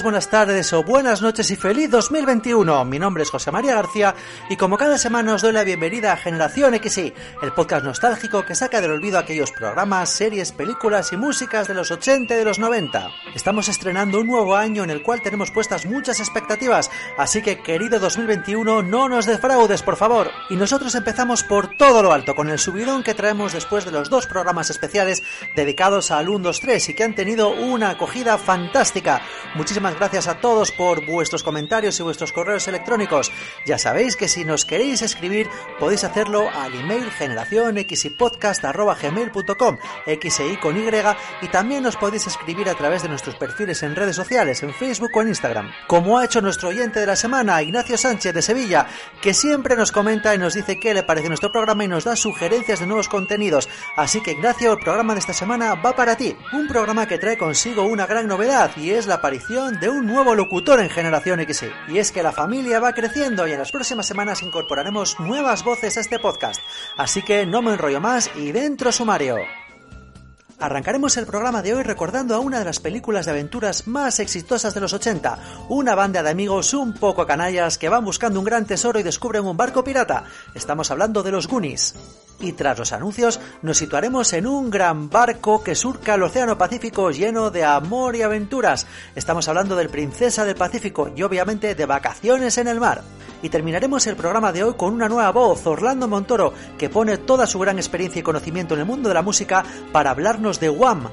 Buenas tardes o buenas noches y feliz 2021. Mi nombre es José María García y como cada semana os doy la bienvenida a Generación XY, el podcast nostálgico que saca del olvido aquellos programas, series, películas y músicas de los 80 y de los 90. Estamos estrenando un nuevo año en el cual tenemos puestas muchas expectativas, así que querido 2021, no nos defraudes, por favor. Y nosotros empezamos por todo lo alto, con el subidón que traemos después de los dos programas especiales dedicados al 1, 2, 3 y que han tenido una acogida fantástica. Muchísimas gracias a todos por vuestros comentarios y vuestros correos electrónicos. Ya sabéis que si nos queréis escribir podéis hacerlo al email generacionxypodcast.gmail.com xy con y y también nos podéis escribir a través de nuestros perfiles en redes sociales, en Facebook o en Instagram. Como ha hecho nuestro oyente de la semana, Ignacio Sánchez de Sevilla, que siempre nos comenta y nos dice qué le parece nuestro programa y nos da sugerencias de nuevos contenidos. Así que Ignacio, el programa de esta semana va para ti. Un programa que trae consigo una gran novedad y es la aparición de un nuevo locutor en Generación XY. Y es que la familia va creciendo y en las próximas semanas incorporaremos nuevas voces a este podcast. Así que no me enrollo más y dentro sumario. Arrancaremos el programa de hoy recordando a una de las películas de aventuras más exitosas de los 80, una banda de amigos un poco canallas que van buscando un gran tesoro y descubren un barco pirata. Estamos hablando de los Goonies y tras los anuncios nos situaremos en un gran barco que surca el Océano Pacífico lleno de amor y aventuras. Estamos hablando del Princesa del Pacífico y obviamente de vacaciones en el mar. Y terminaremos el programa de hoy con una nueva voz, Orlando Montoro, que pone toda su gran experiencia y conocimiento en el mundo de la música para hablarnos de Wham,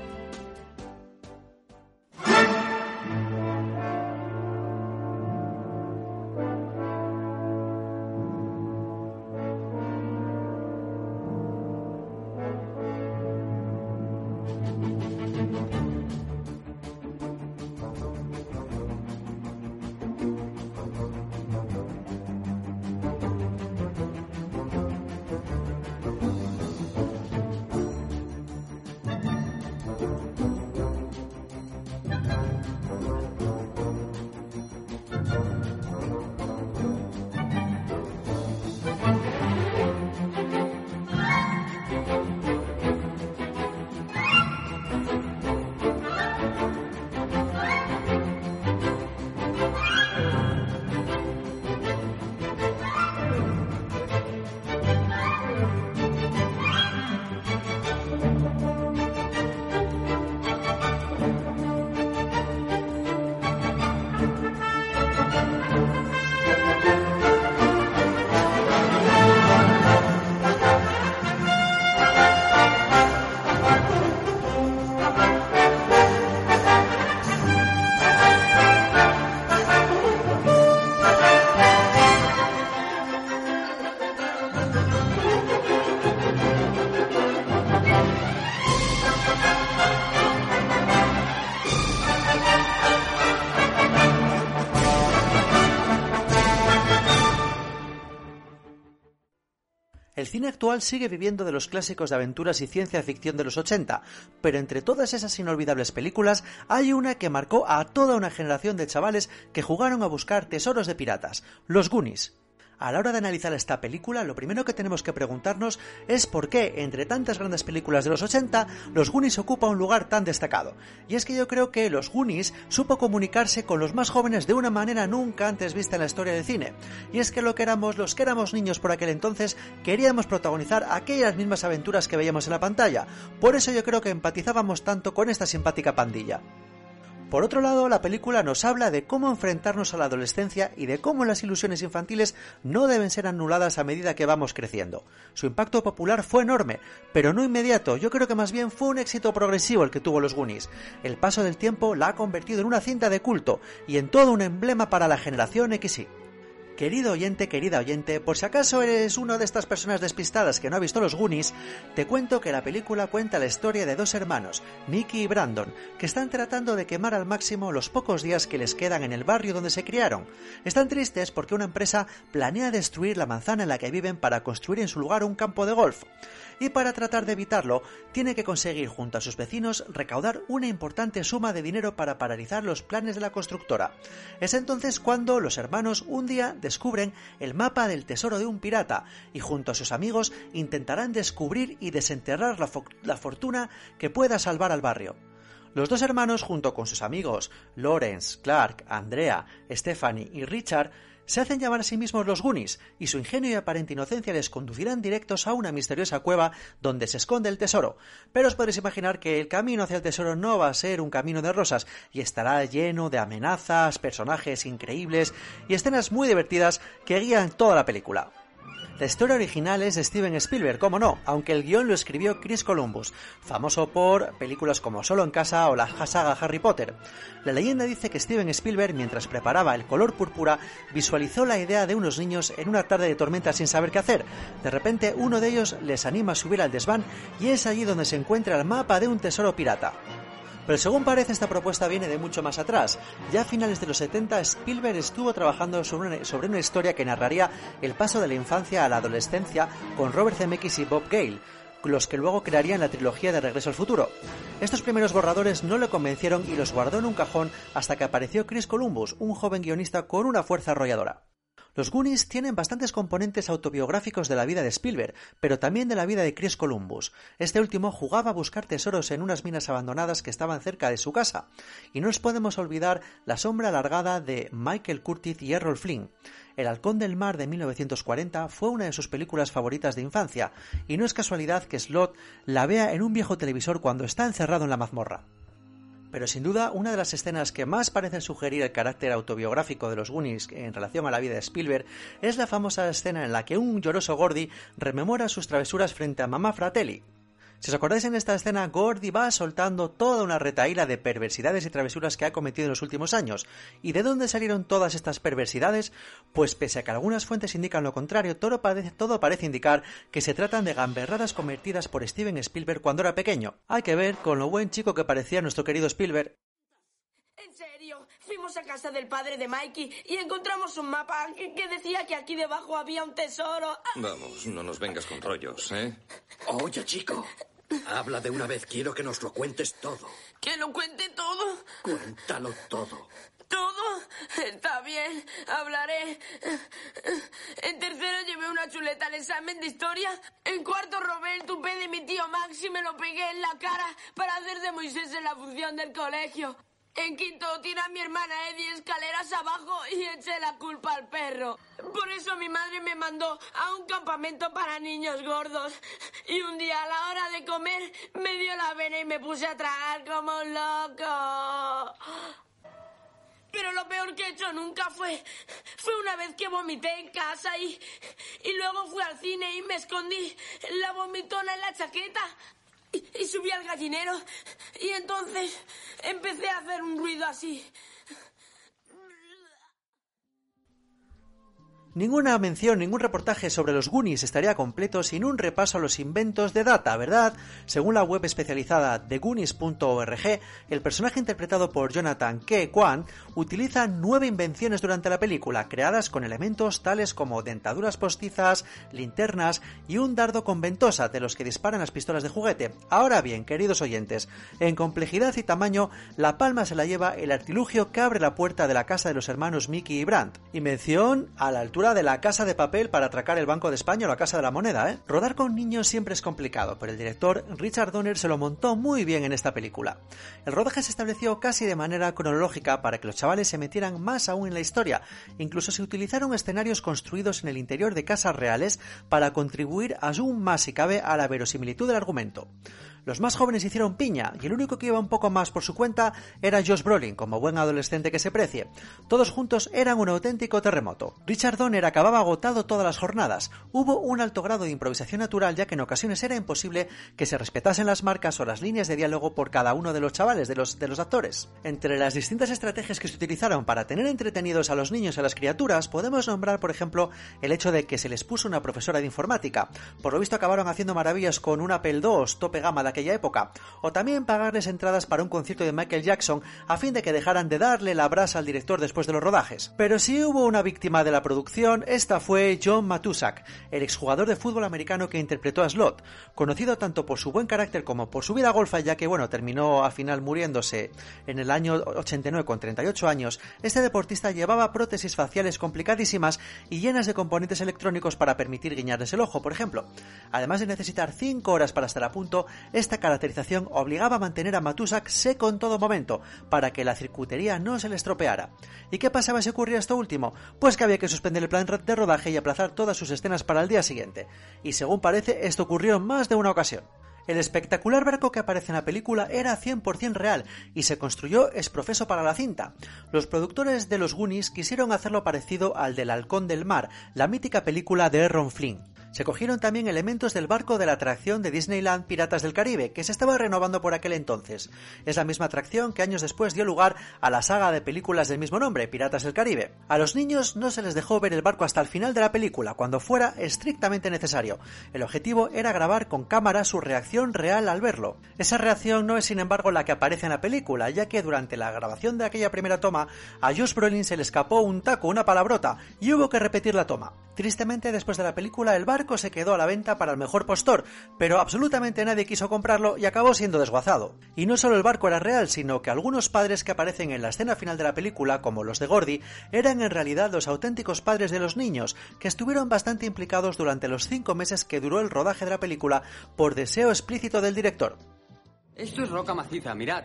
cine actual sigue viviendo de los clásicos de aventuras y ciencia ficción de los 80, pero entre todas esas inolvidables películas hay una que marcó a toda una generación de chavales que jugaron a buscar tesoros de piratas, los Goonies. A la hora de analizar esta película, lo primero que tenemos que preguntarnos es por qué, entre tantas grandes películas de los 80, los Goonies ocupa un lugar tan destacado. Y es que yo creo que los Goonies supo comunicarse con los más jóvenes de una manera nunca antes vista en la historia del cine. Y es que lo que éramos, los que éramos niños por aquel entonces, queríamos protagonizar aquellas mismas aventuras que veíamos en la pantalla. Por eso yo creo que empatizábamos tanto con esta simpática pandilla. Por otro lado, la película nos habla de cómo enfrentarnos a la adolescencia y de cómo las ilusiones infantiles no deben ser anuladas a medida que vamos creciendo. Su impacto popular fue enorme, pero no inmediato, yo creo que más bien fue un éxito progresivo el que tuvo los Goonies. El paso del tiempo la ha convertido en una cinta de culto y en todo un emblema para la generación XY. Querido oyente, querida oyente, por si acaso eres una de estas personas despistadas que no ha visto los Goonies, te cuento que la película cuenta la historia de dos hermanos, Nicky y Brandon, que están tratando de quemar al máximo los pocos días que les quedan en el barrio donde se criaron. Están tristes porque una empresa planea destruir la manzana en la que viven para construir en su lugar un campo de golf y para tratar de evitarlo tiene que conseguir junto a sus vecinos recaudar una importante suma de dinero para paralizar los planes de la constructora. Es entonces cuando los hermanos un día descubren el mapa del tesoro de un pirata y junto a sus amigos intentarán descubrir y desenterrar la, fortuna que pueda salvar al barrio. Los dos hermanos, junto con sus amigos Lawrence, Clark, Andrea, Stephanie y Richard, se hacen llamar a sí mismos los Goonies, y su ingenio y aparente inocencia les conducirán directos a una misteriosa cueva donde se esconde el tesoro. Pero os podéis imaginar que el camino hacia el tesoro no va a ser un camino de rosas, y estará lleno de amenazas, personajes increíbles y escenas muy divertidas que guían toda la película. La historia original es de Steven Spielberg, como no, aunque el guion lo escribió Chris Columbus, famoso por películas como Solo en casa o la saga Harry Potter. La leyenda dice que Steven Spielberg, mientras preparaba el color púrpura, visualizó la idea de unos niños en una tarde de tormenta sin saber qué hacer. De repente, uno de ellos les anima a subir al desván y es allí donde se encuentra el mapa de un tesoro pirata. Pero según parece esta propuesta viene de mucho más atrás. Ya a finales de los 70 Spielberg estuvo trabajando sobre una, sobre una historia que narraría el paso de la infancia a la adolescencia con Robert Zemeckis y Bob Gale, los que luego crearían la trilogía de Regreso al Futuro. Estos primeros borradores no le convencieron y los guardó en un cajón hasta que apareció Chris Columbus, un joven guionista con una fuerza arrolladora. Los Goonies tienen bastantes componentes autobiográficos de la vida de Spielberg, pero también de la vida de Chris Columbus. Este último jugaba a buscar tesoros en unas minas abandonadas que estaban cerca de su casa. Y no nos podemos olvidar la sombra alargada de Michael Curtis y Errol Flynn. El Halcón del Mar de 1940 fue una de sus películas favoritas de infancia, y no es casualidad que Slot la vea en un viejo televisor cuando está encerrado en la mazmorra. Pero sin duda, una de las escenas que más parecen sugerir el carácter autobiográfico de los Goonies en relación a la vida de Spielberg es la famosa escena en la que un lloroso Gordy rememora sus travesuras frente a mamá Fratelli. Si os acordáis en esta escena, Gordy va soltando toda una retaíla de perversidades y travesuras que ha cometido en los últimos años. ¿Y de dónde salieron todas estas perversidades? Pues pese a que algunas fuentes indican lo contrario, todo parece, todo parece indicar que se tratan de gamberradas cometidas por Steven Spielberg cuando era pequeño. Hay que ver con lo buen chico que parecía nuestro querido Spielberg. Fuimos a casa del padre de Mikey y encontramos un mapa que decía que aquí debajo había un tesoro. Vamos, no nos vengas con rollos, ¿eh? Oye, chico, habla de una vez. Quiero que nos lo cuentes todo. ¿Que lo cuente todo? Cuéntalo todo. ¿Todo? Está bien, hablaré. En tercero llevé una chuleta al examen de historia. En cuarto robé el tupé de mi tío Max y me lo pegué en la cara para hacer de Moisés en la función del colegio. En quinto tiré a mi hermana Eddie escaleras abajo y eché la culpa al perro. Por eso mi madre me mandó a un campamento para niños gordos. Y un día a la hora de comer me dio la vena y me puse a tragar como un loco. Pero lo peor que he hecho nunca fue. Fue una vez que vomité en casa y. Y luego fui al cine y me escondí la vomitona en la chaqueta. Y, subí al gallinero. Y entonces empecé a hacer un ruido así. Ninguna mención, ningún reportaje sobre los Goonies estaría completo sin un repaso a los inventos de Data, ¿verdad? Según la web especializada TheGoonies.org, el personaje interpretado por Jonathan K. Kwan utiliza nueve invenciones durante la película, creadas con elementos tales como dentaduras postizas, linternas y un dardo con ventosa de los que disparan las pistolas de juguete. Ahora bien, queridos oyentes, en complejidad y tamaño, la palma se la lleva el artilugio que abre la puerta de la casa de los hermanos Mickey y Brandt. Invención a la altura de la casa de papel para atracar el Banco de España o la Casa de la Moneda, ¿eh? Rodar con niños siempre es complicado, pero el director Richard Donner se lo montó muy bien en esta película. El rodaje se estableció casi de manera cronológica para que los chavales se metieran más aún en la historia. Incluso se utilizaron escenarios construidos en el interior de casas reales para contribuir aún más si cabe a la verosimilitud del argumento. Los más jóvenes hicieron piña y el único que iba un poco más por su cuenta era Josh Brolin, como buen adolescente que se precie. Todos juntos eran un auténtico terremoto. Richard Donner acababa agotado todas las jornadas. Hubo un alto grado de improvisación natural ya que en ocasiones era imposible que se respetasen las marcas o las líneas de diálogo por cada uno de los chavales, de los, de los actores. Entre las distintas estrategias que se utilizaron para tener entretenidos a los niños y a las criaturas, podemos nombrar, por ejemplo, el hecho de que se les puso una profesora de informática. Por lo visto acabaron haciendo maravillas con un Apple II tope gama de aquella época, o también pagarles entradas para un concierto de Michael Jackson a fin de que dejaran de darle la brasa al director después de los rodajes. Pero si hubo una víctima de la producción, esta fue John Matusak, el exjugador de fútbol americano que interpretó a Slot, conocido tanto por su buen carácter como por su vida golfa, ya que bueno, terminó al final muriéndose en el año 89 con 38 años, este deportista llevaba prótesis faciales complicadísimas y llenas de componentes electrónicos para permitir guiñarles el ojo, por ejemplo. Además de necesitar 5 horas para estar a punto, esta caracterización obligaba a mantener a Matusak seco en todo momento, para que la circuitería no se le estropeara. ¿Y qué pasaba si ocurría esto último? Pues que había que suspender el plan de rodaje y aplazar todas sus escenas para el día siguiente. Y según parece, esto ocurrió en más de una ocasión. El espectacular barco que aparece en la película era 100% real y se construyó exprofeso para la cinta. Los productores de los Goonies quisieron hacerlo parecido al del Halcón del Mar, la mítica película de Ron Flynn. Se cogieron también elementos del barco de la atracción de Disneyland Piratas del Caribe, que se estaba renovando por aquel entonces. Es la misma atracción que años después dio lugar a la saga de películas del mismo nombre, Piratas del Caribe. A los niños no se les dejó ver el barco hasta el final de la película, cuando fuera estrictamente necesario. El objetivo era grabar con cámara su reacción real al verlo. Esa reacción no es sin embargo la que aparece en la película, ya que durante la grabación de aquella primera toma a Josh Brolin se le escapó un taco, una palabrota, y hubo que repetir la toma. Tristemente, después de la película, el barco se quedó a la venta para el mejor postor, pero absolutamente nadie quiso comprarlo y acabó siendo desguazado. Y no solo el barco era real, sino que algunos padres que aparecen en la escena final de la película, como los de Gordy, eran en realidad los auténticos padres de los niños, que estuvieron bastante implicados durante los cinco meses que duró el rodaje de la película por deseo explícito del director. Esto es roca maciza, mirad.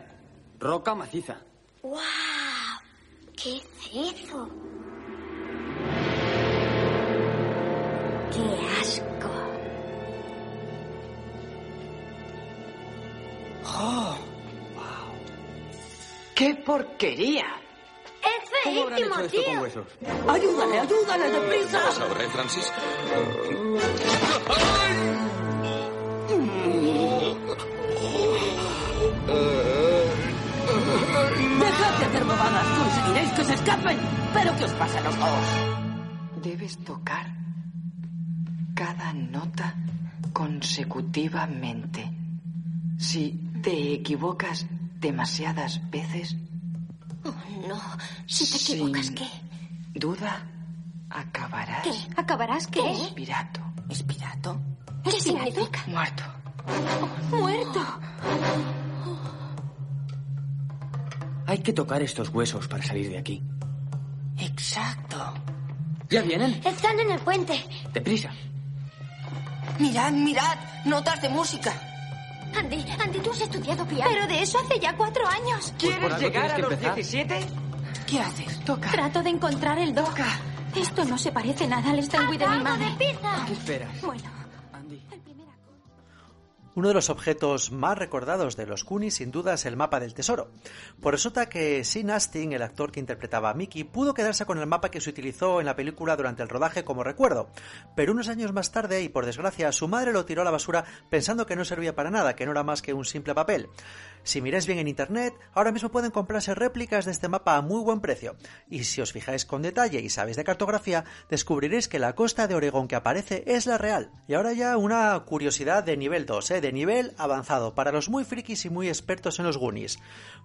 Roca maciza. ¡Wow! ¡Qué cezo! ¡Qué asco! ¡Oh! ¡Qué porquería! ¡Es ¿Cómo habrán feísimo, hecho esto con tío! huesos? ¡Ayúdale, ayúdale, deprisa! ¿Vas a ver, Francis? ¡Dejad de hacer bobadas! ¡Conseguiréis que se escapen! ¿Pero qué os pasa a los dos? Debes tocar cada nota consecutivamente. Si te equivocas demasiadas veces, Oh, no. Si te equivocas, ¿qué? duda, acabarás ¿Qué? ¿Acabarás qué? espirato, ¿Espirato? ¿Qué significa? muerto. Muerto. Hay que tocar estos huesos para salir de aquí. Exacto. ¿Ya vienen? Están en el puente. Deprisa. Mirad, mirad. Notas de música. Andy, Andy, tú has estudiado piano. Pero de eso hace ya cuatro años. Pues algo tienes que empezar. 17? ¿Qué haces? Toca. Trato de encontrar el do. Esto no se parece nada al Steinway de mi madre. de pizza! ¿Qué esperas? Bueno, Uno de los objetos más recordados de los Goonies sin duda es el mapa del tesoro. Pues resulta que Sean Astin, el actor que interpretaba a Mickey, pudo quedarse con el mapa que se utilizó en la película durante el rodaje como recuerdo. Pero unos años más tarde, y por desgracia, su madre lo tiró a la basura pensando que no servía para nada, que no era más que un simple papel. Si miráis bien en internet, ahora mismo pueden comprarse réplicas de este mapa a muy buen precio. Y si os fijáis con detalle y sabéis de cartografía, descubriréis que la costa de Oregón que aparece es la real. Y ahora ya una curiosidad de nivel 2, ¿eh? De nivel avanzado, para los muy frikis y muy expertos en los Goonies.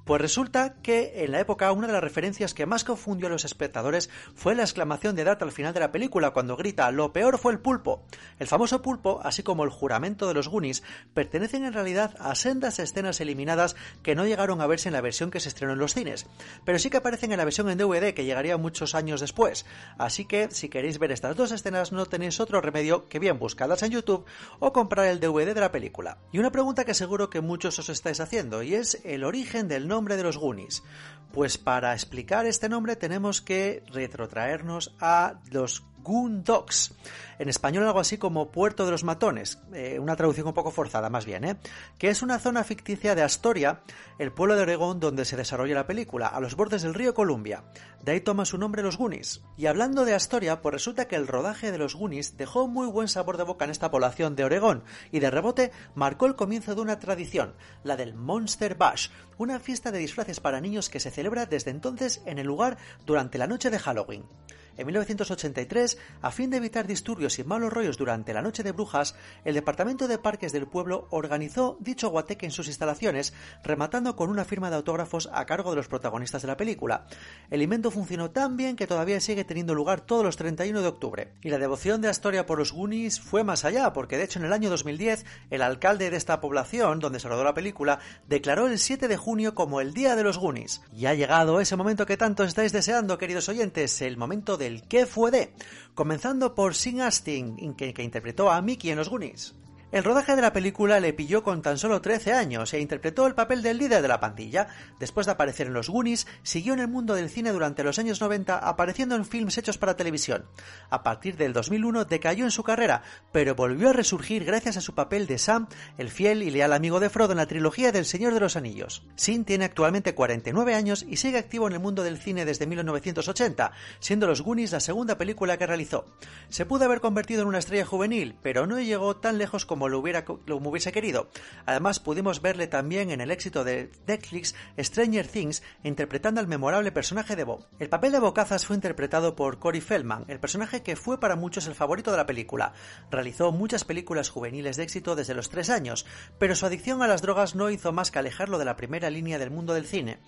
Pues resulta que en la época una de las referencias que más confundió a los espectadores fue la exclamación de Dart al final de la película cuando grita lo peor fue el pulpo. El famoso pulpo, así como el juramento de los Goonies, pertenecen en realidad a sendas escenas eliminadas que no llegaron a verse en la versión que se estrenó en los cines, pero sí que aparecen en la versión en DVD que llegaría muchos años después. Así que si queréis ver estas dos escenas no tenéis otro remedio que bien buscarlas en YouTube o comprar el DVD de la película. Y una pregunta que seguro que muchos os estáis haciendo y es el origen del nombre de los Goonies. Pues para explicar este nombre tenemos que retrotraernos a los Goon Dogs. En español algo así como Puerto de los Matones, eh, una traducción un poco forzada más bien, ¿eh? que es una zona ficticia de Astoria, el pueblo de Oregón donde se desarrolla la película, a los bordes del río Columbia. De ahí toma su nombre los Goonies. Y hablando de Astoria, pues resulta que el rodaje de los Goonies dejó muy buen sabor de boca en esta población de Oregón y de rebote marcó el comienzo de una tradición, la del Monster Bash, una fiesta de disfraces para niños que se celebra desde entonces en el lugar durante la noche de Halloween. En 1983, a fin de evitar disturbios y malos rollos durante la Noche de Brujas, el Departamento de Parques del pueblo organizó dicho guateque en sus instalaciones, rematando con una firma de autógrafos a cargo de los protagonistas de la película. El invento funcionó tan bien que todavía sigue teniendo lugar todos los 31 de octubre. Y la devoción de Astoria por los Goonies fue más allá, porque de hecho en el año 2010, el alcalde de esta población, donde se rodó la película, declaró el 7 de junio como el Día de los Goonies. Y ha llegado ese momento que tanto estáis deseando, queridos oyentes, el momento del ¿qué fue de? Comenzando por Sin Astin, que, que interpretó a Mickey en los Goonies. El rodaje de la película le pilló con tan solo 13 años e interpretó el papel del líder de la pandilla. Después de aparecer en los Goonies, siguió en el mundo del cine durante los años 90 apareciendo en films hechos para televisión. A partir del 2001 decayó en su carrera, pero volvió a resurgir gracias a su papel de Sam, el fiel y leal amigo de Frodo en la trilogía del Señor de los Anillos. Sin tiene actualmente 49 años y sigue activo en el mundo del cine desde 1980, siendo Los Goonies la segunda película que realizó. Se pudo haber convertido en una estrella juvenil, pero no llegó tan lejos como lo, hubiera, lo hubiese querido. Además, pudimos verle también en el éxito de Netflix Stranger Things interpretando al memorable personaje de Bob. El papel de Bocazas fue interpretado por Corey Feldman, el personaje que fue para muchos el favorito de la película. Realizó muchas películas juveniles de éxito desde los tres años, pero su adicción a las drogas no hizo más que alejarlo de la primera línea del mundo del cine.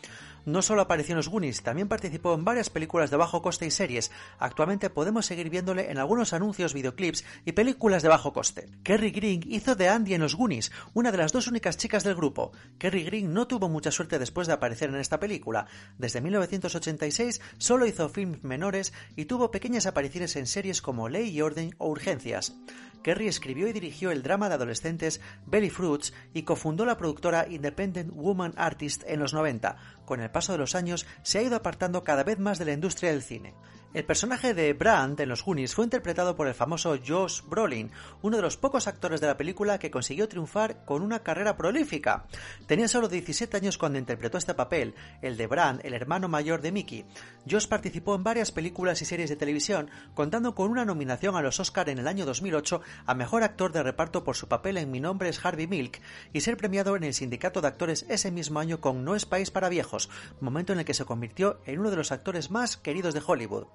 No solo apareció en los Goonies, también participó en varias películas de bajo coste y series. Actualmente podemos seguir viéndole en algunos anuncios, videoclips y películas de bajo coste. Kerry Green hizo de Andy en los Goonies, una de las dos únicas chicas del grupo. Kerry Green no tuvo mucha suerte después de aparecer en esta película. Desde 1986 solo hizo films menores y tuvo pequeñas apariciones en series como Ley y Orden o Urgencias. Kerry escribió y dirigió el drama de adolescentes Belly Fruits y cofundó la productora Independent Woman Artist en los 90. Con el paso de los años se ha ido apartando cada vez más de la industria del cine. El personaje de Brandt en los Goonies fue interpretado por el famoso Josh Brolin, uno de los pocos actores de la película que consiguió triunfar con una carrera prolífica. Tenía solo 17 años cuando interpretó este papel, el de Brandt, el hermano mayor de Mickey. Josh participó en varias películas y series de televisión, contando con una nominación a los Oscar en el año 2008 a Mejor Actor de Reparto por su papel en Mi nombre es Harvey Milk y ser premiado en el Sindicato de Actores ese mismo año con No es País para Viejos, momento en el que se convirtió en uno de los actores más queridos de Hollywood.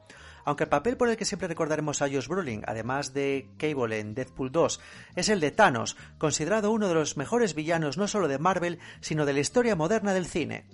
Aunque el papel por el que siempre recordaremos a Josh Brolin, además de Cable en Deadpool 2, es el de Thanos, considerado uno de los mejores villanos no solo de Marvel, sino de la historia moderna del cine.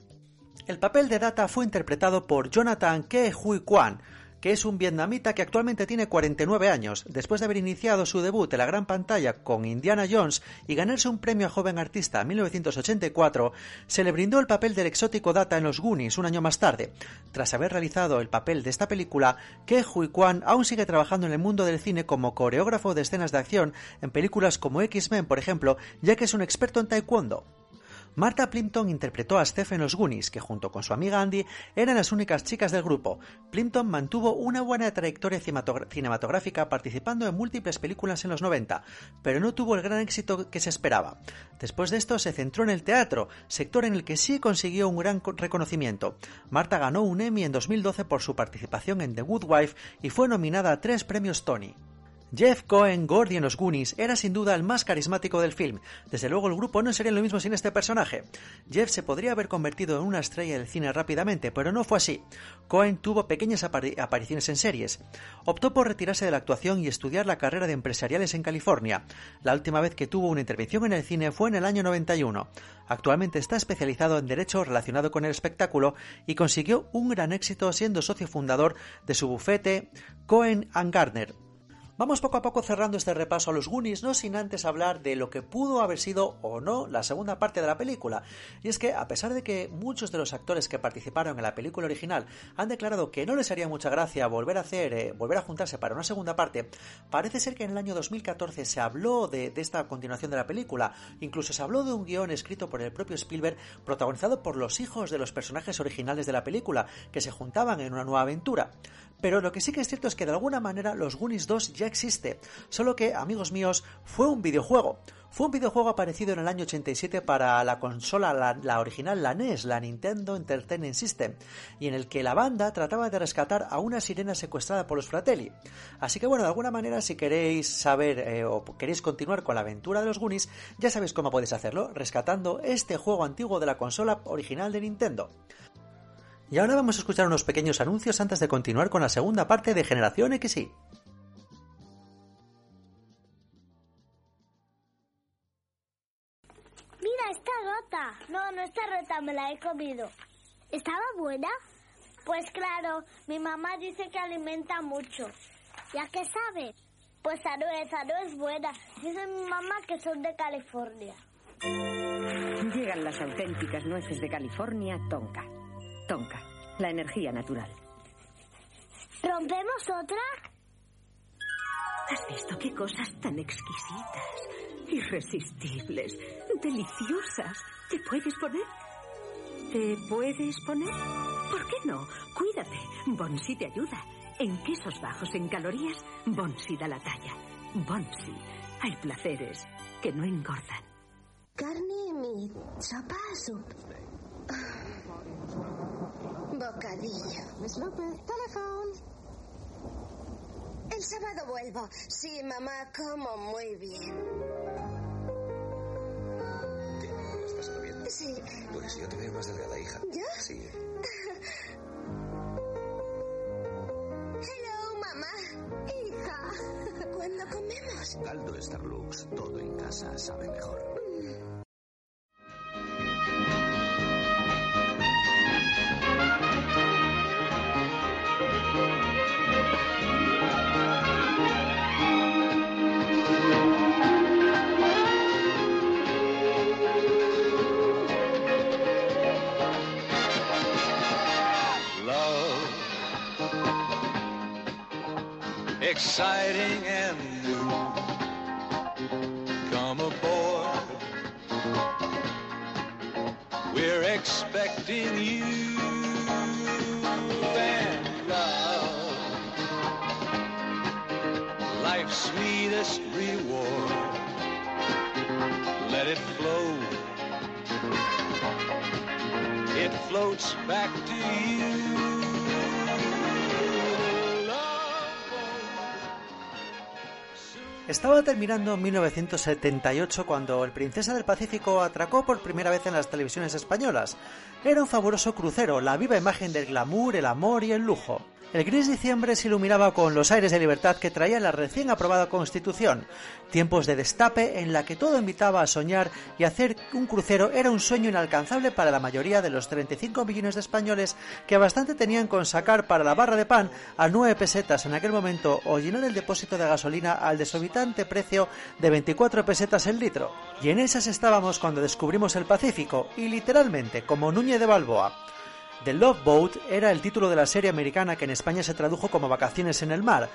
El papel de Data fue interpretado por Jonathan Ke Hui Kwan, que es un vietnamita que actualmente tiene 49 años, después de haber iniciado su debut en la gran pantalla con Indiana Jones y ganarse un premio a joven artista en 1984, se le brindó el papel del exótico Data en los Goonies un año más tarde. Tras haber realizado el papel de esta película, Ke Hui Kwan aún sigue trabajando en el mundo del cine como coreógrafo de escenas de acción en películas como X-Men, por ejemplo, ya que es un experto en taekwondo. Martha Plimpton interpretó a Steph en los Goonies, que junto con su amiga Andy eran las únicas chicas del grupo. Plimpton mantuvo una buena trayectoria cinematográfica participando en múltiples películas en los 90, pero no tuvo el gran éxito que se esperaba. Después de esto se centró en el teatro, sector en el que sí consiguió un gran reconocimiento. Marta ganó un Emmy en 2012 por su participación en The Good Wife y fue nominada a tres premios Tony. Jeff Cohen, Gordy en los Goonies, era sin duda el más carismático del film. Desde luego el grupo no sería lo mismo sin este personaje. Jeff se podría haber convertido en una estrella del cine rápidamente, pero no fue así. Cohen tuvo pequeñas apariciones en series. Optó por retirarse de la actuación y estudiar la carrera de empresariales en California. La última vez que tuvo una intervención en el cine fue en el año 91. Actualmente está especializado en derecho relacionado con el espectáculo y consiguió un gran éxito siendo socio fundador de su bufete Cohen Gardner, Vamos poco a poco cerrando este repaso a los Goonies, no sin antes hablar de lo que pudo haber sido o no la segunda parte de la película. Y es que, a pesar de que muchos de los actores que participaron en la película original han declarado que no les haría mucha gracia volver a hacer, eh, volver a juntarse para una segunda parte, parece ser que en el año 2014 se habló de, de esta continuación de la película. Incluso se habló de un guion escrito por el propio Spielberg, protagonizado por los hijos de los personajes originales de la película, que se juntaban en una nueva aventura. Pero lo que sí que es cierto es que de alguna manera los Goonies 2 ya existe, solo que, amigos míos, fue un videojuego. Fue un videojuego aparecido en el año 87 para la consola, la, original, la NES, la Nintendo Entertainment System, y en el que la banda trataba de rescatar a una sirena secuestrada por los Fratelli. Así que bueno, de alguna manera, si queréis saber eh, o queréis continuar con la aventura de los Goonies, ya sabéis cómo podéis hacerlo, rescatando este juego antiguo de la consola original de Nintendo. Y ahora vamos a escuchar unos pequeños anuncios antes de continuar con la segunda parte de Generación XY. Mira, está rota. No, no está rota, me la he comido. ¿Estaba buena? Pues claro, mi mamá dice que alimenta mucho. ¿Ya qué sabe? Pues esa no es buena. Dice mi mamá que son de California. Llegan las auténticas nueces de California, Tonka. Tonka, la energía natural. ¿Rompemos otra? ¿Has visto qué cosas tan exquisitas? irresistibles, deliciosas. ¿Te puedes poner? ¿Te puedes poner? ¿Por qué no? Cuídate. Bonsi te ayuda. En quesos bajos en calorías, Bonsi da la talla. Bonsi. Hay placeres que no engordan. Carne, meat, sopa, soup. Bocadillo. Miss López, teléfono. El sábado vuelvo. Sí, mamá, como muy bien. ¿Estás pasando bien? Sí. Pues yo te veo más delgada, hija. ¿Ya? Sí. Hello, mamá. Hija. ¿Cuándo comemos? Caldo Starlux. Todo en casa sabe mejor. Exciting Estaba terminando 1978 cuando el Princesa del Pacífico atracó por primera vez en las televisiones españolas. Era un fabuloso crucero, la viva imagen del glamour, el amor y el lujo. El gris diciembre se iluminaba con los aires de libertad que traía la recién aprobada Constitución, tiempos de destape en la que todo invitaba a soñar y hacer un crucero era un sueño inalcanzable para la mayoría de los 35 millones de españoles que bastante tenían con sacar para la barra de pan a 9 pesetas en aquel momento o llenar el depósito de gasolina al desorbitante precio de 24 pesetas el litro. Y en esas estábamos cuando descubrimos el Pacífico y literalmente como Núñez de Balboa. The Love Boat era el título de la serie americana que en España se tradujo como Vacaciones en el mar.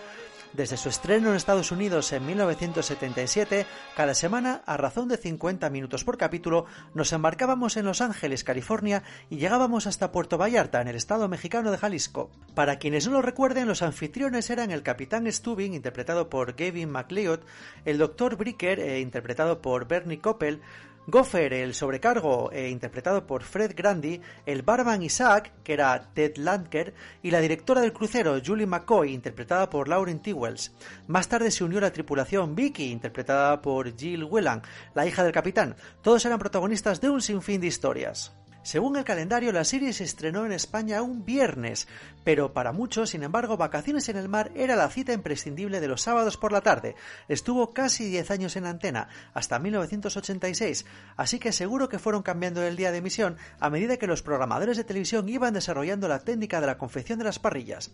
Desde su estreno en Estados Unidos en 1977, cada semana, a razón de 50 minutos por capítulo, nos embarcábamos en Los Ángeles, California, y llegábamos hasta Puerto Vallarta, en el estado mexicano de Jalisco. Para quienes no lo recuerden, los anfitriones eran el capitán Stubing, interpretado por Gavin McLeod, el doctor Bricker, eh, interpretado por Bernie Koppel, Gopher, el sobrecargo, eh, interpretado por Fred Grandy, el barman Isaac, que era Ted Landker, y la directora del crucero, Julie McCoy, interpretada por Lauren Tewells. Más tarde se unió la tripulación Vicky, interpretada por Jill Whelan, la hija del capitán. Todos eran protagonistas de un sinfín de historias. Según el calendario, la serie se estrenó en España un viernes, pero para muchos, sin embargo, Vacaciones en el Mar era la cita imprescindible de los sábados por la tarde. Estuvo casi 10 años en antena, hasta 1986, así que seguro que fueron cambiando el día de emisión a medida que los programadores de televisión iban desarrollando la técnica de la confección de las parrillas.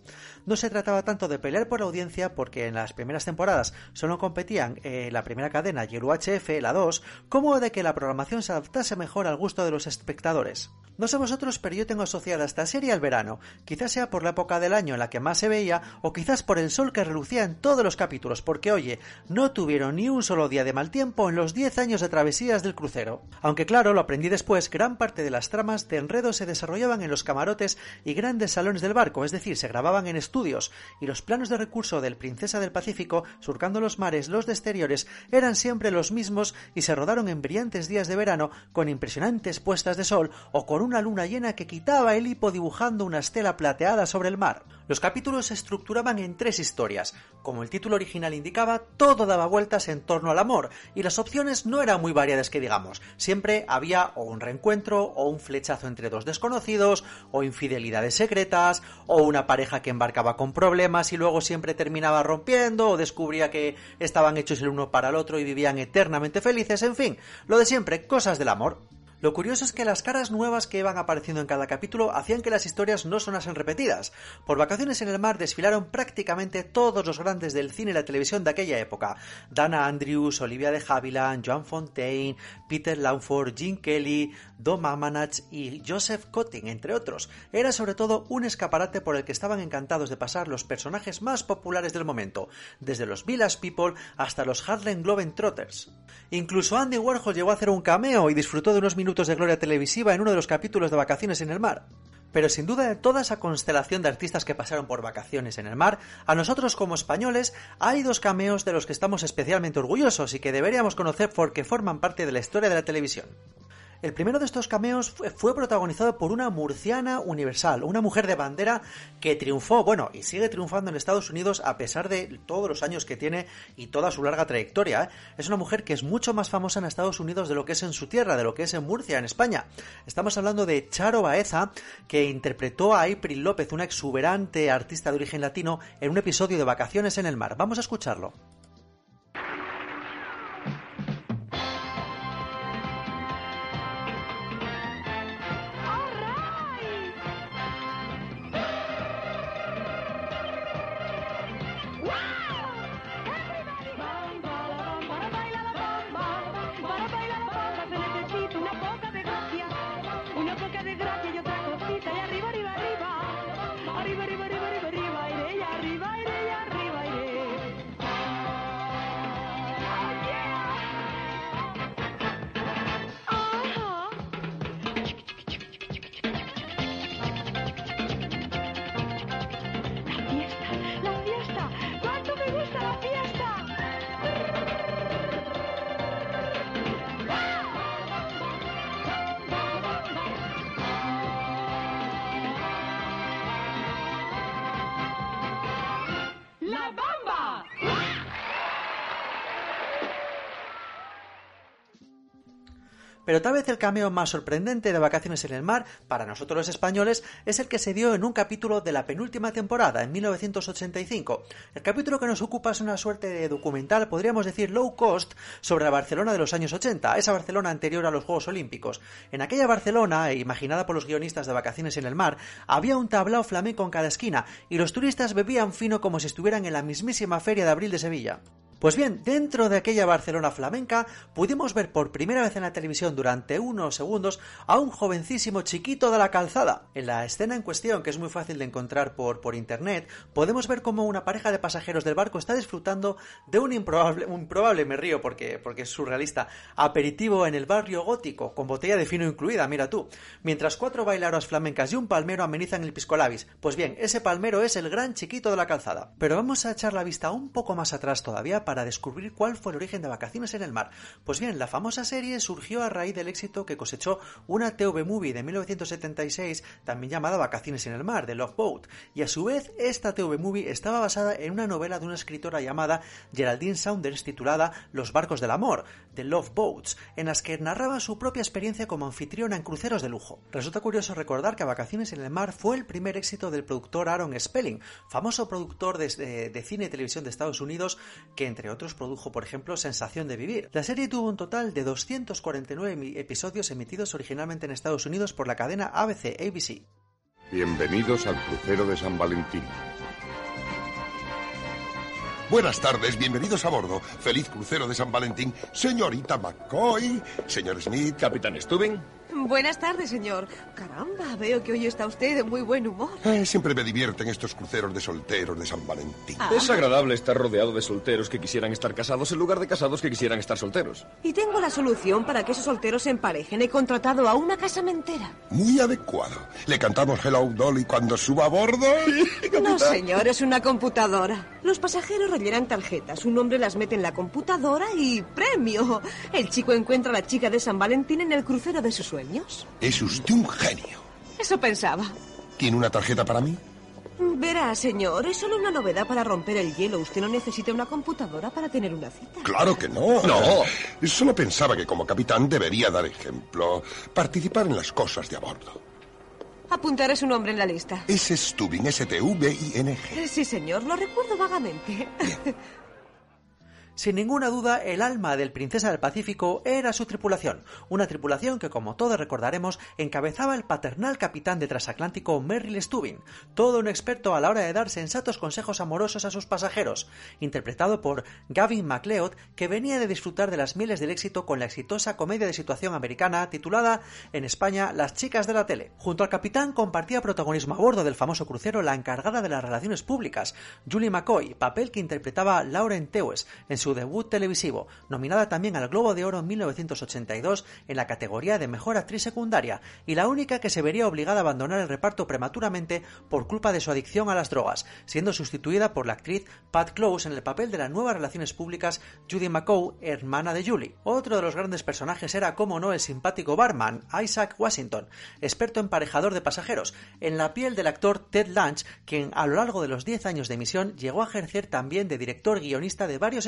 No se trataba tanto de pelear por la audiencia, porque en las primeras temporadas solo competían eh, la primera cadena y el UHF, la 2, como de que la programación se adaptase mejor al gusto de los espectadores. No sé vosotros, pero yo tengo asociada esta serie al verano. Quizás sea por la época del año en la que más se veía, o quizás por el sol que relucía en todos los capítulos, porque oye, no tuvieron ni un solo día de mal tiempo en los 10 años de travesías del crucero. Aunque claro, lo aprendí después, gran parte de las tramas de enredo se desarrollaban en los camarotes y grandes salones del barco, es decir, se grababan en estudios, y los planos de recurso del Princesa del Pacífico, surcando los mares, los de exteriores, eran siempre los mismos y se rodaron en brillantes días de verano con impresionantes puestas de sol o con una luna llena que quitaba el hipo dibujando una estela plateada sobre el mar. Los capítulos se estructuraban en tres historias. Como el título original indicaba, todo daba vueltas en torno al amor, y las opciones no eran muy variadas que digamos. Siempre había o un reencuentro, o un flechazo entre dos desconocidos, o infidelidades secretas, o una pareja que embarcaba con problemas y luego siempre terminaba rompiendo, o descubría que estaban hechos el uno para el otro y vivían eternamente felices, en fin, lo de siempre, cosas del amor. Lo curioso es que las caras nuevas que iban apareciendo en cada capítulo hacían que las historias no sonasen repetidas. Por vacaciones en el mar desfilaron prácticamente todos los grandes del cine y la televisión de aquella época. Dana Andrews, Olivia de Havilland, Joan Fontaine, Peter Lawford, Gene Kelly, Dom Amanach y Joseph Cotting, entre otros. Era sobre todo un escaparate por el que estaban encantados de pasar los personajes más populares del momento, desde los Village People hasta los Harlem Globetrotters. Incluso Andy Warhol llegó a hacer un cameo y disfrutó de unos minutos de gloria televisiva en uno de los capítulos de Vacaciones en el Mar. Pero sin duda de toda esa constelación de artistas que pasaron por vacaciones en el mar, a nosotros como españoles hay dos cameos de los que estamos especialmente orgullosos y que deberíamos conocer porque forman parte de la historia de la televisión. El primero de estos cameos fue, protagonizado por una murciana universal, una mujer de bandera que triunfó, bueno, y sigue triunfando en Estados Unidos a pesar de todos los años que tiene y toda su larga trayectoria. ¿eh? Es una mujer que es mucho más famosa en Estados Unidos de lo que es en su tierra, de lo que es en Murcia, en España. Estamos hablando de Charo Baeza, que interpretó a April López, una exuberante artista de origen latino, en un episodio de Vacaciones en el Mar. Vamos a escucharlo. Pero tal vez el cameo más sorprendente de Vacaciones en el Mar, para nosotros los españoles, es el que se dio en un capítulo de la penúltima temporada, en 1985. El capítulo que nos ocupa es una suerte de documental, podríamos decir low cost, sobre la Barcelona de los años 80, esa Barcelona anterior a los Juegos Olímpicos. En aquella Barcelona, imaginada por los guionistas de Vacaciones en el Mar, había un tablao flamenco en cada esquina, y los turistas bebían fino como si estuvieran en la mismísima Feria de Abril de Sevilla. Pues bien, dentro de aquella Barcelona flamenca pudimos ver por primera vez en la televisión durante unos segundos a un jovencísimo chiquito de la calzada. En la escena en cuestión, que es muy fácil de encontrar por, por internet, podemos ver cómo una pareja de pasajeros del barco está disfrutando de un improbable, un me río porque, porque es surrealista, aperitivo en el barrio gótico, con botella de fino incluida, mira tú, mientras cuatro bailadoras flamencas y un palmero amenizan el piscolabis. Pues bien, ese palmero es el gran chiquito de la calzada. Pero vamos a echar la vista un poco más atrás todavía para descubrir cuál fue el origen de Vacaciones en el Mar. Pues bien, la famosa serie surgió a raíz del éxito que cosechó una TV movie de 1976, también llamada Vacaciones en el Mar, de Love Boat, y a su vez esta TV movie estaba basada en una novela de una escritora llamada Geraldine Saunders titulada Los barcos del amor, de Love Boats, en las que narraba su propia experiencia como anfitriona en cruceros de lujo. Resulta curioso recordar que Vacaciones en el Mar fue el primer éxito del productor Aaron Spelling, famoso productor de, de cine y televisión de Estados Unidos, que entre otros produjo, por ejemplo, Sensación de Vivir. La serie tuvo un total de 249 episodios emitidos originalmente en Estados Unidos por la cadena ABC ABC. Bienvenidos al crucero de San Valentín. Buenas tardes, bienvenidos a bordo. Feliz crucero de San Valentín, señorita McCoy, señor Smith. Capitán Stubing. Buenas tardes, señor. Caramba, veo que hoy está usted de muy buen humor. Eh, siempre me divierten estos cruceros de solteros de San Valentín. Ah. Es agradable estar rodeado de solteros que quisieran estar casados en lugar de casados que quisieran estar solteros. Y tengo la solución para que esos solteros se emparejen. He contratado a una casamentera. Muy adecuado. ¿Le cantamos Hello Dolly cuando suba a bordo? no, señor, es una computadora. Los pasajeros rellenan tarjetas, un hombre las mete en la computadora y ¡premio! El chico encuentra a la chica de San Valentín en el crucero de sus sueños. Es usted un genio. Eso pensaba. ¿Tiene una tarjeta para mí? Verá, señor, es solo una novedad para romper el hielo. Usted no necesita una computadora para tener una cita. Claro que no. No. Solo pensaba que como capitán debería dar ejemplo. Participar en las cosas de a bordo. Apuntaré su nombre en la lista. Es Stubing, S-T-V-I-N-G. Sí, señor, lo recuerdo vagamente. Sin ninguna duda, el alma del Princesa del Pacífico era su tripulación, una tripulación que, como todos recordaremos, encabezaba el paternal capitán de transatlántico Merrill Stubin, todo un experto a la hora de dar sensatos consejos amorosos a sus pasajeros, interpretado por Gavin MacLeod, que venía de disfrutar de las miles del éxito con la exitosa comedia de situación americana titulada en España Las chicas de la tele. Junto al capitán compartía protagonismo a bordo del famoso crucero la encargada de las relaciones públicas, Julie McCoy, papel que interpretaba Lauren Tewes en su debut televisivo, nominada también al Globo de Oro en 1982 en la categoría de Mejor Actriz Secundaria, y la única que se vería obligada a abandonar el reparto prematuramente por culpa de su adicción a las drogas, siendo sustituida por la actriz Pat Close en el papel de la nueva Relaciones Públicas Judy McCoy, hermana de Julie. Otro de los grandes personajes era, como no, el simpático barman Isaac Washington, experto emparejador de pasajeros, en la piel del actor Ted Lunch, quien a lo largo de los 10 años de emisión llegó a ejercer también de director guionista de varios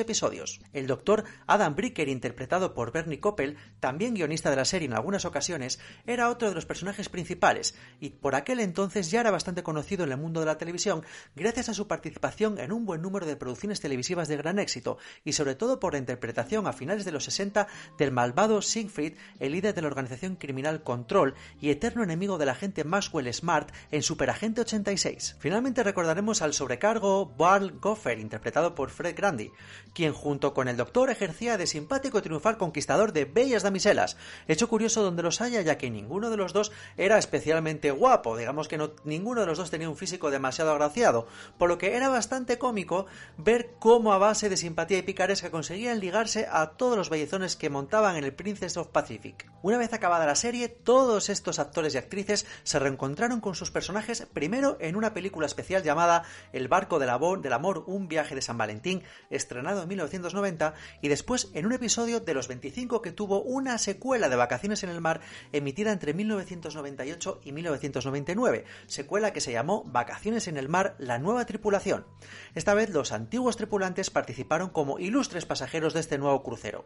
El doctor Adam Bricker, interpretado por Bernie Coppel, también guionista de la serie en algunas ocasiones, era otro de los personajes principales y por aquel entonces ya era bastante conocido en el mundo de la televisión gracias a su participación en un buen número de producciones televisivas de gran éxito y sobre todo por la interpretación a finales de los 60 del malvado Siegfried, el líder de la organización criminal Control y eterno enemigo del agente Maxwell Smart en Superagente 86. Finalmente recordaremos al sobrecargo Barl Goffer, interpretado por Fred Grandy, quien junto con el Doctor ejercía de simpático y triunfal conquistador de bellas damiselas, hecho curioso donde los haya ya que ninguno de los dos era especialmente guapo, digamos que no, ninguno de los dos tenía un físico demasiado agraciado, por lo que era bastante cómico ver cómo a base de simpatía y picaresca conseguían ligarse a todos los bellezones que montaban en el Princess of Pacific. Una vez acabada la serie, todos estos actores y actrices se reencontraron con sus personajes primero en una película especial llamada El barco del amor, un viaje de San Valentín, estrenado en 1990, y después en un episodio de los 25 que tuvo una secuela de Vacaciones en el Mar emitida entre 1998 y 1999, secuela que se llamó Vacaciones en el Mar, la nueva tripulación. Esta vez los antiguos tripulantes participaron como ilustres pasajeros de este nuevo crucero.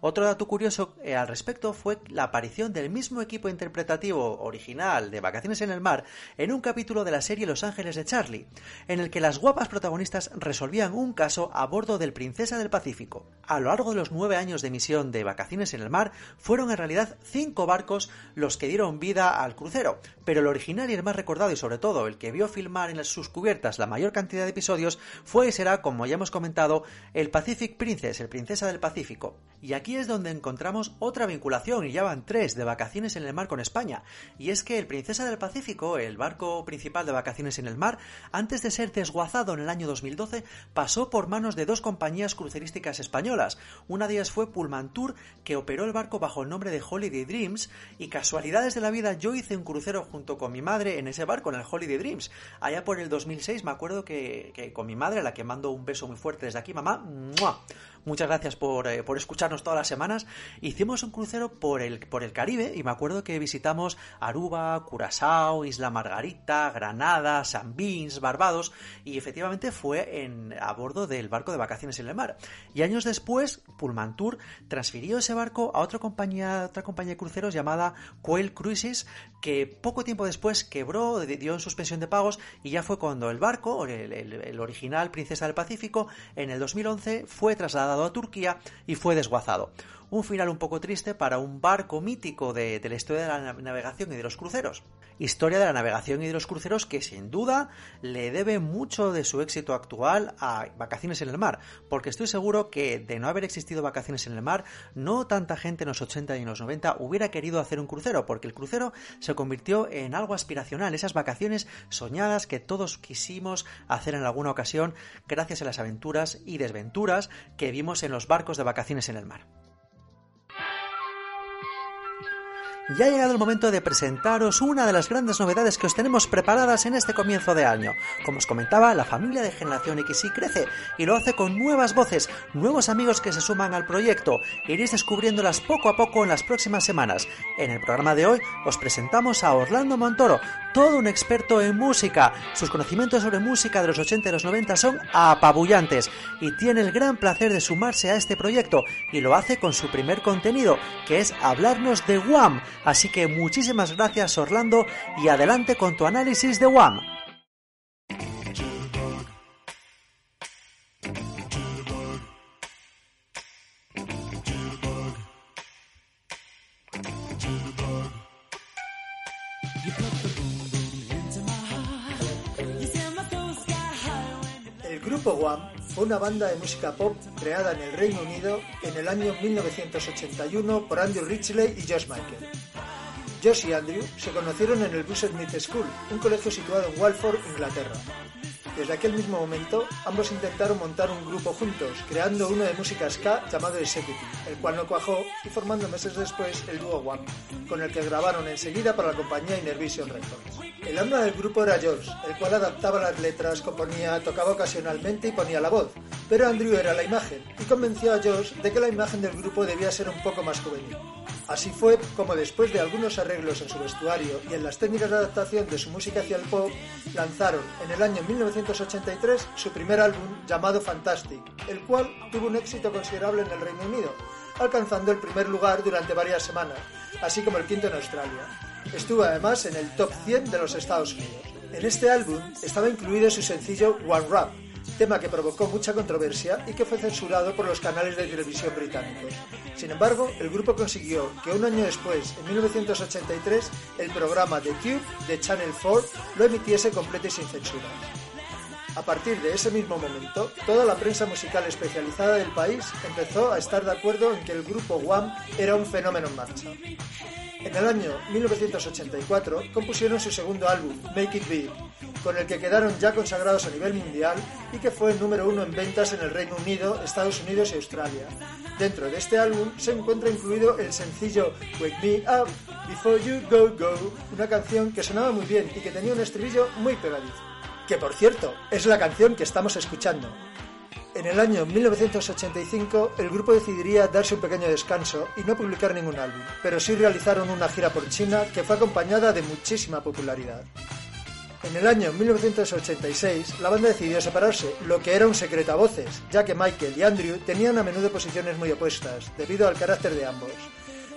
Otro dato curioso eh, al respecto fue la aparición del mismo equipo interpretativo original de Vacaciones en el Mar en un capítulo de la serie Los Ángeles de Charlie, en el que las guapas protagonistas resolvían un caso a bordo del Princesa del Pacífico. A lo largo de los nueve años de emisión de Vacaciones en el Mar, fueron en realidad cinco barcos los que dieron vida al crucero, pero el original y el más recordado y sobre todo el que vio filmar en sus cubiertas la mayor cantidad de episodios fue y será, como ya hemos comentado, el Pacific Princess, el Princesa del Pacífico. Y aquí es donde encontramos otra vinculación, y ya van tres, de vacaciones en el mar con España. Y es que el Princesa del Pacífico, el barco principal de vacaciones en el mar, antes de ser desguazado en el año 2012, pasó por manos de dos compañías crucerísticas españolas. Una de ellas fue Pullman Tour, que operó el barco bajo el nombre de Holiday Dreams, y casualidades de la vida, yo hice un crucero junto con mi madre en ese barco, en el Holiday Dreams. Allá por el 2006 me acuerdo que, con mi madre, a la que mando un beso muy fuerte desde aquí, mamá, ¡mua! Muchas gracias por, eh, por, escucharnos todas las semanas. Hicimos un crucero por el, por el Caribe y me acuerdo que visitamos Aruba, Curazao, Isla Margarita, Granada, San Vins, Barbados y efectivamente fue en, a bordo del barco de vacaciones en el mar. Y años después, Pullman Tour transfirió ese barco a otra compañía, otra compañía de cruceros llamada Coel Cruises que poco tiempo después quebró, dio en suspensión de pagos y ya fue cuando el barco, el original Princesa del Pacífico, en el 2011 fue trasladado a Turquía y fue desguazado. Un final un poco triste para un barco mítico de, de, la historia de la navegación y de los cruceros. Historia de la navegación y de los cruceros que sin duda le debe mucho de su éxito actual a Vacaciones en el Mar, porque estoy seguro que de no haber existido Vacaciones en el Mar, no tanta gente en los 80 y en los 90 hubiera querido hacer un crucero, porque el crucero se convirtió en algo aspiracional, esas vacaciones soñadas que todos quisimos hacer en alguna ocasión gracias a las aventuras y desventuras que vimos en los barcos de vacaciones en el mar. Ya ha llegado el momento de presentaros una de las grandes novedades que os tenemos preparadas en este comienzo de año. Como os comentaba, la familia de Generación X crece y lo hace con nuevas voces, nuevos amigos que se suman al proyecto. Iréis descubriéndolas poco a poco en las próximas semanas. En el programa de hoy os presentamos a Orlando Montoro, todo un experto en música. Sus conocimientos sobre música de los 80 y los 90 son apabullantes y tiene el gran placer de sumarse a este proyecto y lo hace con su primer contenido, que es hablarnos de Wham Así que muchísimas gracias Orlando y adelante con tu análisis de WAM. fue una banda de música pop creada en el Reino Unido en el año 1981 por Andrew Ridgely y Josh Michael. Josh y Andrew se conocieron en el Smith School, un colegio situado en Walford, Inglaterra. Desde aquel mismo momento, ambos intentaron montar un grupo juntos, creando uno de música ska llamado Executive, el cual no cuajó y formando meses después el dúo One, con el que grabaron enseguida para la compañía Innervision Records. El alma del grupo era George, el cual adaptaba las letras, componía, tocaba ocasionalmente y ponía la voz, pero Andrew era la imagen y convenció a George de que la imagen del grupo debía ser un poco más juvenil. Así fue como después de algunos arreglos en su vestuario y en las técnicas de adaptación de su música hacia el pop, lanzaron en el año 1983 su primer álbum llamado Fantastic, el cual tuvo un éxito considerable en el Reino Unido, alcanzando el primer lugar durante varias semanas, así como el quinto en Australia. Estuvo además en el top 100 de los Estados Unidos. En este álbum estaba incluido su sencillo One Rap, tema que provocó mucha controversia y que fue censurado por los canales de televisión británicos. Sin embargo, el grupo consiguió que un año después, en 1983, el programa The Cube de Channel 4 lo emitiese completo y sin censura. A partir de ese mismo momento, toda la prensa musical especializada del país empezó a estar de acuerdo en que el grupo Wham era un fenómeno en marcha. En el año 1984 compusieron su segundo álbum, Make It Big, con el que quedaron ya consagrados a nivel mundial y que fue el número uno en ventas en el Reino Unido, Estados Unidos y Australia. Dentro de este álbum se encuentra incluido el sencillo Wake Me Up Before You Go Go, una canción que sonaba muy bien y que tenía un estribillo muy pegadizo. Que por cierto, es la canción que estamos escuchando. En el año 1985 el grupo decidiría darse un pequeño descanso y no publicar ningún álbum, pero sí realizaron una gira por China que fue acompañada de muchísima popularidad. En el año 1986 la banda decidió separarse, lo que era un secreto a voces, ya que Michael y Andrew tenían a menudo posiciones muy opuestas, debido al carácter de ambos.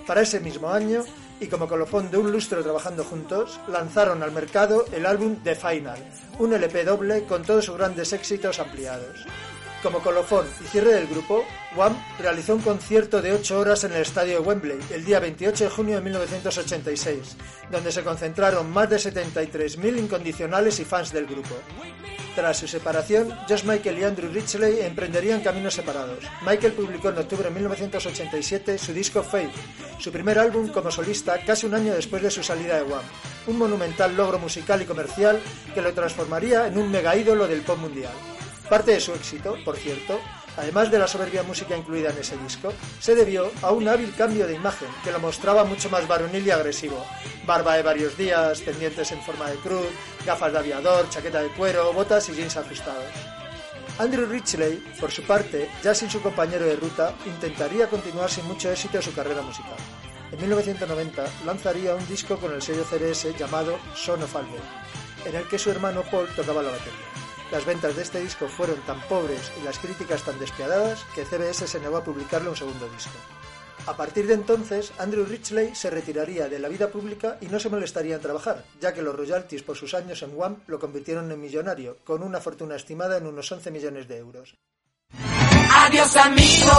Para ese mismo año, y como colofón de un lustro trabajando juntos, lanzaron al mercado el álbum The Final, un LP doble con todos sus grandes éxitos ampliados. Como colofón y cierre del grupo, Wham realizó un concierto de 8 horas en el estadio de Wembley el día 28 de junio de 1986, donde se concentraron más de 73.000 incondicionales y fans del grupo. Tras su separación, Josh Michael y Andrew Ridgely emprenderían caminos separados. Michael publicó en octubre de 1987 su disco Faith, su primer álbum como solista casi un año después de su salida de Wham, un monumental logro musical y comercial que lo transformaría en un mega ídolo del pop mundial. Parte de su éxito, por cierto, además de la soberbia música incluida en ese disco, se debió a un hábil cambio de imagen que lo mostraba mucho más varonil y agresivo. Barba de varios días, pendientes en forma de cruz, gafas de aviador, chaqueta de cuero, botas y jeans ajustados. Andrew Ridgely, por su parte, ya sin su compañero de ruta, intentaría continuar sin mucho éxito su carrera musical. En 1990 lanzaría un disco con el sello CBS llamado Son of Albert, en el que su hermano Paul tocaba la batería. Las ventas de este disco fueron tan pobres y las críticas tan despiadadas que CBS se negó a publicarle un segundo disco. A partir de entonces, Andrew Ridgely se retiraría de la vida pública y no se molestaría en trabajar, ya que los royalties por sus años en Wham lo convirtieron en millonario, con una fortuna estimada en unos 11 millones de euros. Adiós amigo,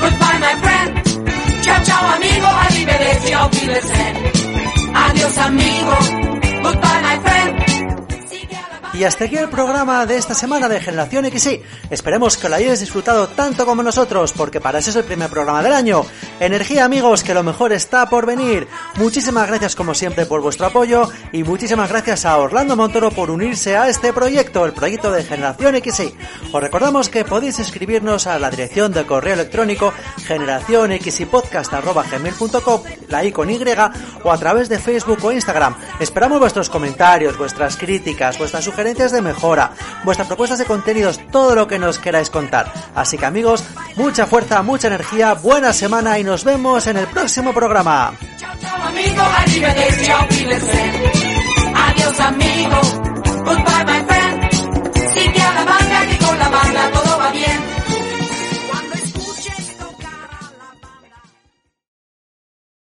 goodbye my friend. Chao chao amigo, arrivederci, auf Wiedersehen. Adiós amigo, goodbye my friend. Y hasta aquí el programa de esta semana de Generación XY. Esperemos que lo hayáis disfrutado tanto como nosotros, porque para eso es el primer programa del año. Energía amigos, que lo mejor está por venir. Muchísimas gracias como siempre por vuestro apoyo y muchísimas gracias a Orlando Montoro por unirse a este proyecto, el proyecto de Generación XY. Os recordamos que podéis escribirnos a la dirección de correo electrónico generacionxypodcast.com, la i con Y, o a través de Facebook o Instagram. Esperamos vuestros comentarios, vuestras críticas, vuestras sugerencias de mejora, vuestras propuestas de contenidos, todo lo que nos queráis contar. Así que amigos, mucha fuerza, mucha energía, buena semana y nos vemos en el próximo programa.